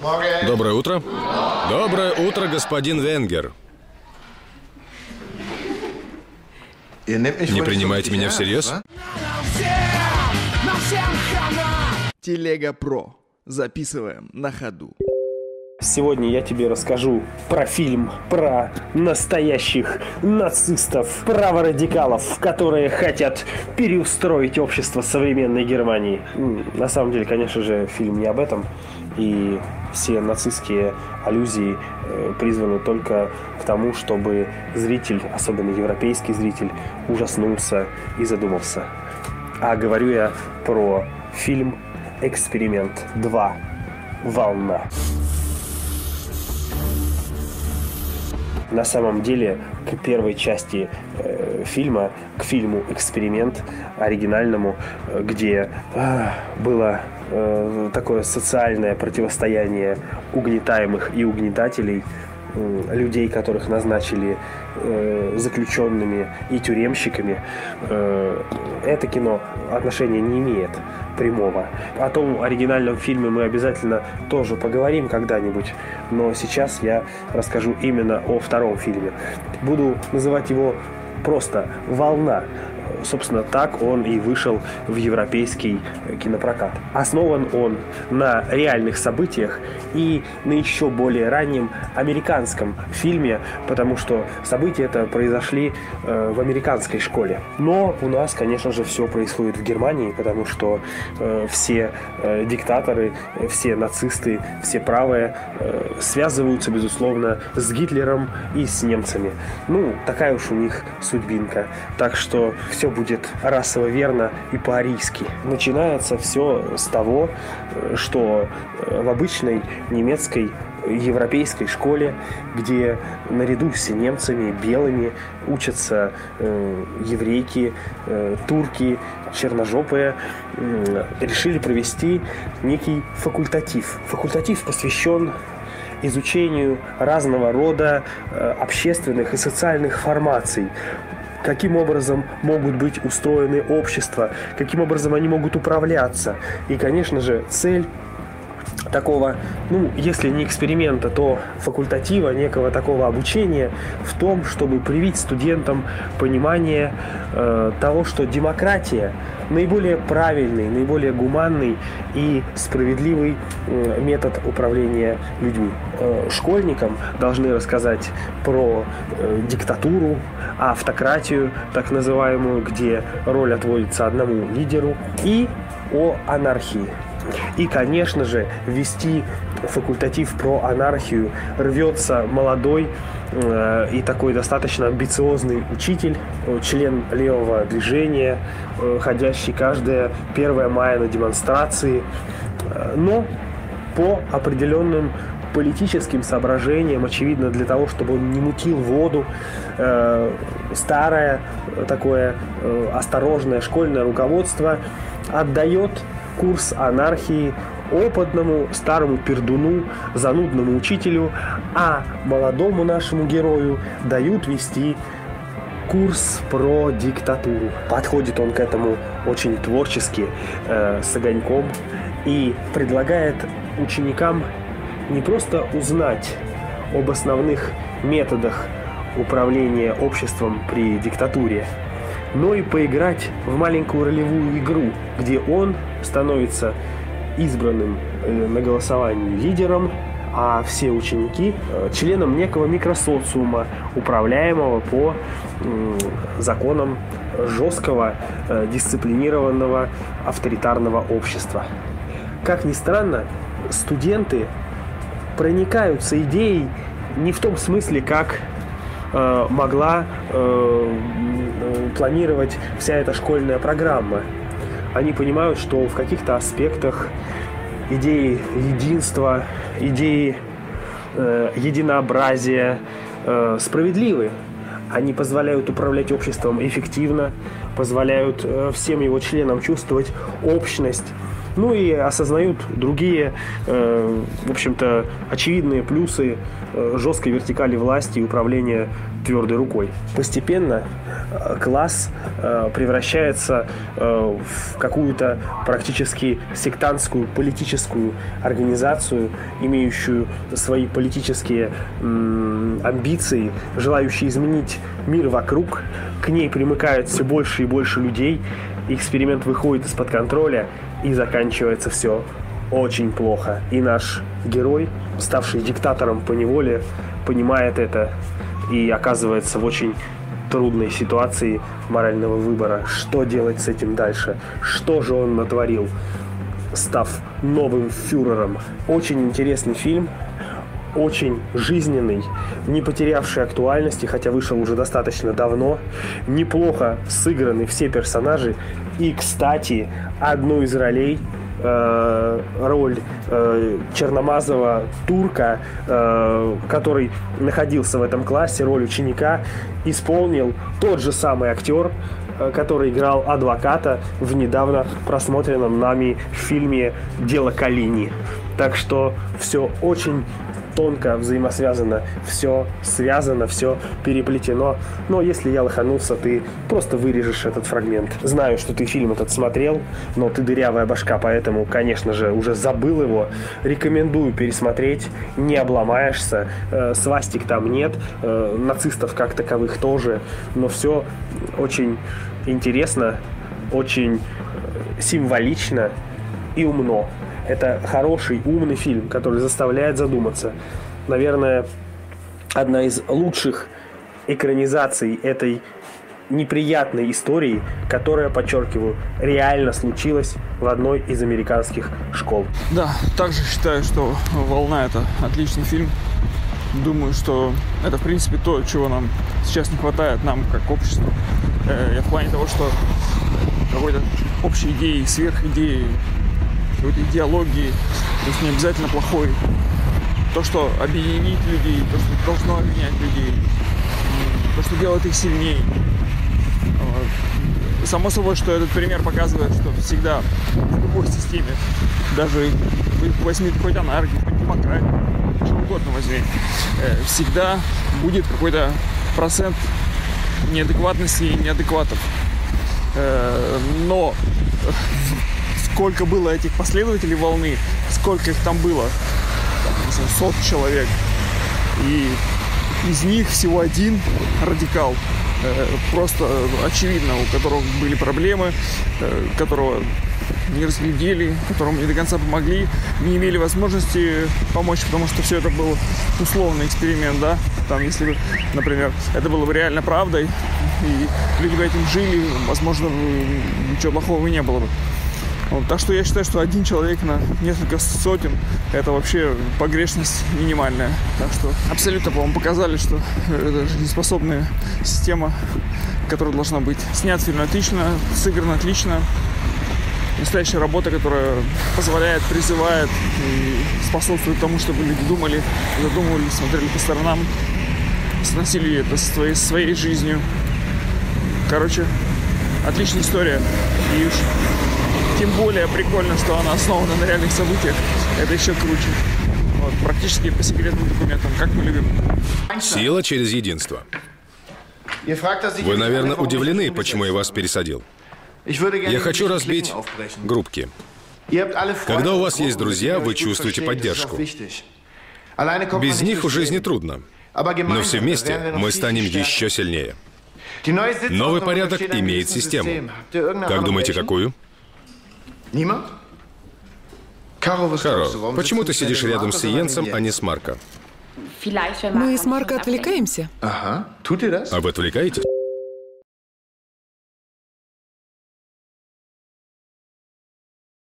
Доброе утро. Доброе утро, господин Венгер. Не принимаете меня всерьез? Телега Про. Записываем на ходу. Сегодня я тебе расскажу про фильм про настоящих нацистов, праворадикалов, которые хотят переустроить общество современной Германии. На самом деле, конечно же, фильм не об этом. И все нацистские аллюзии э, призваны только к тому, чтобы зритель, особенно европейский зритель, ужаснулся и задумался. А говорю я про фильм «Эксперимент 2. Волна». На самом деле, к первой части э, фильма, к фильму «Эксперимент» оригинальному, э, где э, было э, такое социальное противостояние угнетаемых и угнетателей, э, людей, которых назначили э, заключенными и тюремщиками, э, это кино отношения не имеет прямого. О том оригинальном фильме мы обязательно тоже поговорим когда-нибудь, но сейчас я расскажу именно о втором фильме. Буду называть его просто «Волна», собственно, так он и вышел в европейский кинопрокат. Основан он на реальных событиях и на еще более раннем американском фильме, потому что события это произошли э, в американской школе. Но у нас, конечно же, все происходит в Германии, потому что э, все э, диктаторы, все нацисты, все правые э, связываются, безусловно, с Гитлером и с немцами. Ну, такая уж у них судьбинка. Так что все будет расово верно и по-арийски. Начинается все с того, что в обычной немецкой европейской школе, где наряду с немцами, белыми учатся э, еврейки, э, турки, черножопые, э, решили провести некий факультатив. Факультатив посвящен изучению разного рода э, общественных и социальных формаций, каким образом могут быть устроены общества, каким образом они могут управляться. И, конечно же, цель такого, ну, если не эксперимента, то факультатива, некого такого обучения в том, чтобы привить студентам понимание э, того, что демократия наиболее правильный, наиболее гуманный и справедливый э, метод управления людьми. Э, школьникам должны рассказать про э, диктатуру, автократию, так называемую, где роль отводится одному лидеру, и о анархии. И, конечно же, вести факультатив про анархию. Рвется молодой э, и такой достаточно амбициозный учитель, э, член левого движения, э, ходящий каждое 1 мая на демонстрации, э, но по определенным политическим соображениям, очевидно, для того, чтобы он не мутил воду, э, старое такое э, осторожное школьное руководство отдает курс анархии опытному старому пердуну, занудному учителю, а молодому нашему герою дают вести курс про диктатуру. Подходит он к этому очень творчески, э, с огоньком, и предлагает ученикам не просто узнать об основных методах управления обществом при диктатуре, но и поиграть в маленькую ролевую игру, где он становится избранным э, на голосовании лидером, а все ученики э, членом некого микросоциума, управляемого по законам жесткого, э, дисциплинированного, авторитарного общества. Как ни странно, студенты проникаются идеей не в том смысле, как могла планировать вся эта школьная программа. Они понимают, что в каких-то аспектах идеи единства, идеи э, единообразия э, справедливы. Они позволяют управлять обществом эффективно, позволяют э, всем его членам чувствовать общность, ну и осознают другие, э, в общем-то, очевидные плюсы э, жесткой вертикали власти и управления твердой рукой. Постепенно э, класс э, превращается э, в какую-то практически сектантскую политическую организацию, имеющую свои политические амбиции, желающие изменить мир вокруг. К ней примыкают все больше и больше людей. Эксперимент выходит из-под контроля и заканчивается все очень плохо. И наш герой, ставший диктатором по неволе, понимает это и оказывается в очень трудной ситуации морального выбора. Что делать с этим дальше? Что же он натворил, став новым фюрером? Очень интересный фильм, очень жизненный, не потерявший актуальности, хотя вышел уже достаточно давно. Неплохо сыграны все персонажи. И, кстати, одну из ролей э, роль э, черномазого турка, э, который находился в этом классе, роль ученика, исполнил тот же самый актер, э, который играл адвоката в недавно просмотренном нами фильме «Дело Калини». Так что все очень тонко взаимосвязано, все связано, все переплетено. Но если я лоханулся, ты просто вырежешь этот фрагмент. Знаю, что ты фильм этот смотрел, но ты дырявая башка, поэтому, конечно же, уже забыл его. Рекомендую пересмотреть, не обломаешься. Э, свастик там нет, э, нацистов как таковых тоже, но все очень интересно, очень э, символично и умно. Это хороший, умный фильм, который заставляет задуматься. Наверное, одна из лучших экранизаций этой неприятной истории, которая, подчеркиваю, реально случилась в одной из американских школ. Да, также считаю, что «Волна» — это отличный фильм. Думаю, что это, в принципе, то, чего нам сейчас не хватает, нам, как обществу. Э, в плане того, что какой-то общей идеи, сверхидеи какой-то идеологии, то есть не обязательно плохой. То, что объединит людей, то, что должно объединять людей, то, что делает их сильнее. Само собой, что этот пример показывает, что всегда в любой системе, даже возьми хоть анархию, хоть демократию, что угодно возьми, э, всегда будет какой-то процент неадекватности и неадекватов. Э, но сколько было этих последователей волны, сколько их там было, там, сот человек. И из них всего один радикал, э, просто очевидно, у которого были проблемы, э, которого не разглядели, которому не до конца помогли, не имели возможности помочь, потому что все это был условный эксперимент, да. Там, если бы, например, это было бы реально правдой, и люди бы этим жили, возможно, ничего плохого и не было бы. Вот, так что я считаю, что один человек на несколько сотен – это вообще погрешность минимальная. Так что абсолютно, по-моему, показали, что это жизнеспособная система, которая должна быть. Снят фильм отлично, сыгран отлично. Настоящая работа, которая позволяет, призывает и способствует тому, чтобы люди думали, задумывались, смотрели по сторонам, сносили это своей, своей жизнью. Короче, отличная история. И уж тем более прикольно, что она основана на реальных событиях. Это еще круче. Вот, практически по секретным документам, как мы любим. Сила через единство. Вы, наверное, удивлены, почему я вас пересадил. Я хочу разбить группки. Когда у вас есть друзья, вы чувствуете поддержку. Без них в жизни трудно. Но все вместе мы станем еще сильнее. Новый порядок имеет систему. Как думаете, какую? Каро, почему ты сидишь рядом с Иенцем, а не с Марко? Мы с Марко отвлекаемся. Ага. А вы отвлекаетесь?